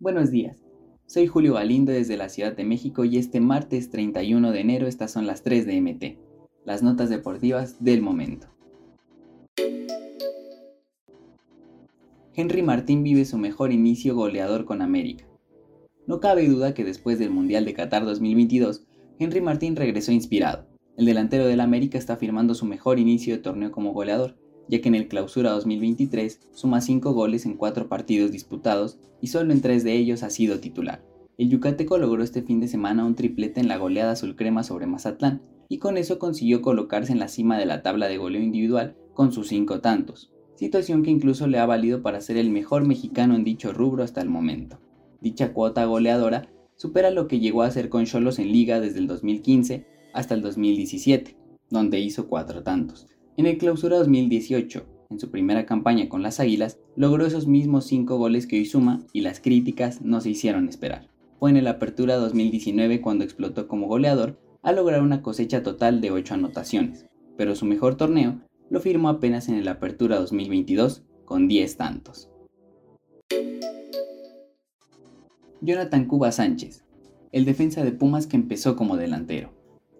Buenos días, soy Julio Galindo desde la Ciudad de México y este martes 31 de enero estas son las 3 de MT, las notas deportivas del momento. Henry Martín vive su mejor inicio goleador con América. No cabe duda que después del Mundial de Qatar 2022, Henry Martín regresó inspirado. El delantero del América está firmando su mejor inicio de torneo como goleador, ya que en el Clausura 2023 suma 5 goles en 4 partidos disputados y solo en 3 de ellos ha sido titular. El yucateco logró este fin de semana un triplete en la goleada azul crema sobre Mazatlán y con eso consiguió colocarse en la cima de la tabla de goleo individual con sus 5 tantos, situación que incluso le ha valido para ser el mejor mexicano en dicho rubro hasta el momento. Dicha cuota goleadora supera lo que llegó a hacer con Cholos en liga desde el 2015 hasta el 2017, donde hizo 4 tantos. En el Clausura 2018, en su primera campaña con las Águilas, logró esos mismos 5 goles que hoy suma y las críticas no se hicieron esperar. Fue en el Apertura 2019 cuando explotó como goleador a lograr una cosecha total de 8 anotaciones, pero su mejor torneo lo firmó apenas en el Apertura 2022 con 10 tantos. Jonathan Cuba Sánchez, el defensa de Pumas que empezó como delantero.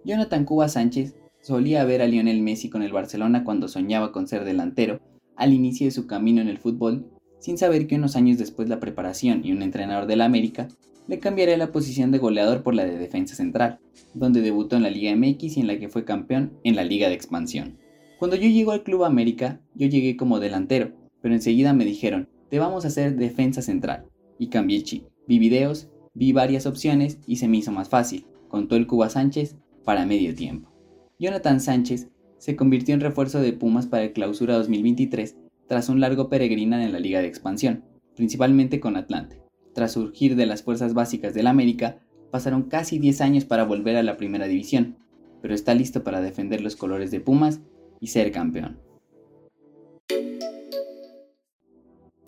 Jonathan Cuba Sánchez Solía ver a Lionel Messi con el Barcelona cuando soñaba con ser delantero, al inicio de su camino en el fútbol, sin saber que unos años después la preparación y un entrenador de la América le cambiaría la posición de goleador por la de defensa central, donde debutó en la Liga MX y en la que fue campeón en la Liga de Expansión. Cuando yo llego al Club América, yo llegué como delantero, pero enseguida me dijeron, te vamos a hacer defensa central, y cambié el chip. Vi videos, vi varias opciones y se me hizo más fácil, contó el Cuba Sánchez para medio tiempo. Jonathan Sánchez se convirtió en refuerzo de Pumas para el Clausura 2023 tras un largo peregrinar en la Liga de Expansión, principalmente con Atlante. Tras surgir de las fuerzas básicas del América, pasaron casi 10 años para volver a la primera división, pero está listo para defender los colores de Pumas y ser campeón.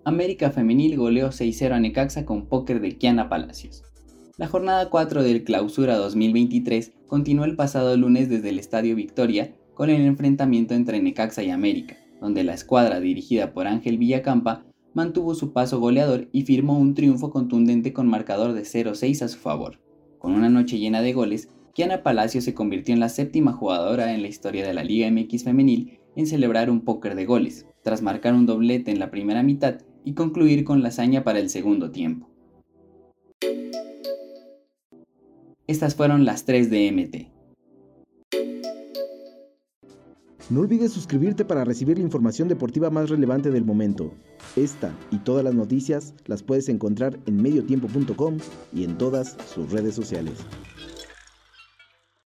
América Femenil goleó 6-0 a Necaxa con póker de Kiana Palacios. La jornada 4 del Clausura 2023 continuó el pasado lunes desde el Estadio Victoria con el enfrentamiento entre Necaxa y América, donde la escuadra dirigida por Ángel Villacampa mantuvo su paso goleador y firmó un triunfo contundente con marcador de 0-6 a su favor. Con una noche llena de goles, Kiana Palacio se convirtió en la séptima jugadora en la historia de la Liga MX femenil en celebrar un póker de goles, tras marcar un doblete en la primera mitad y concluir con la hazaña para el segundo tiempo. Estas fueron las 3 de MT. No olvides suscribirte para recibir la información deportiva más relevante del momento. Esta y todas las noticias las puedes encontrar en mediotiempo.com y en todas sus redes sociales.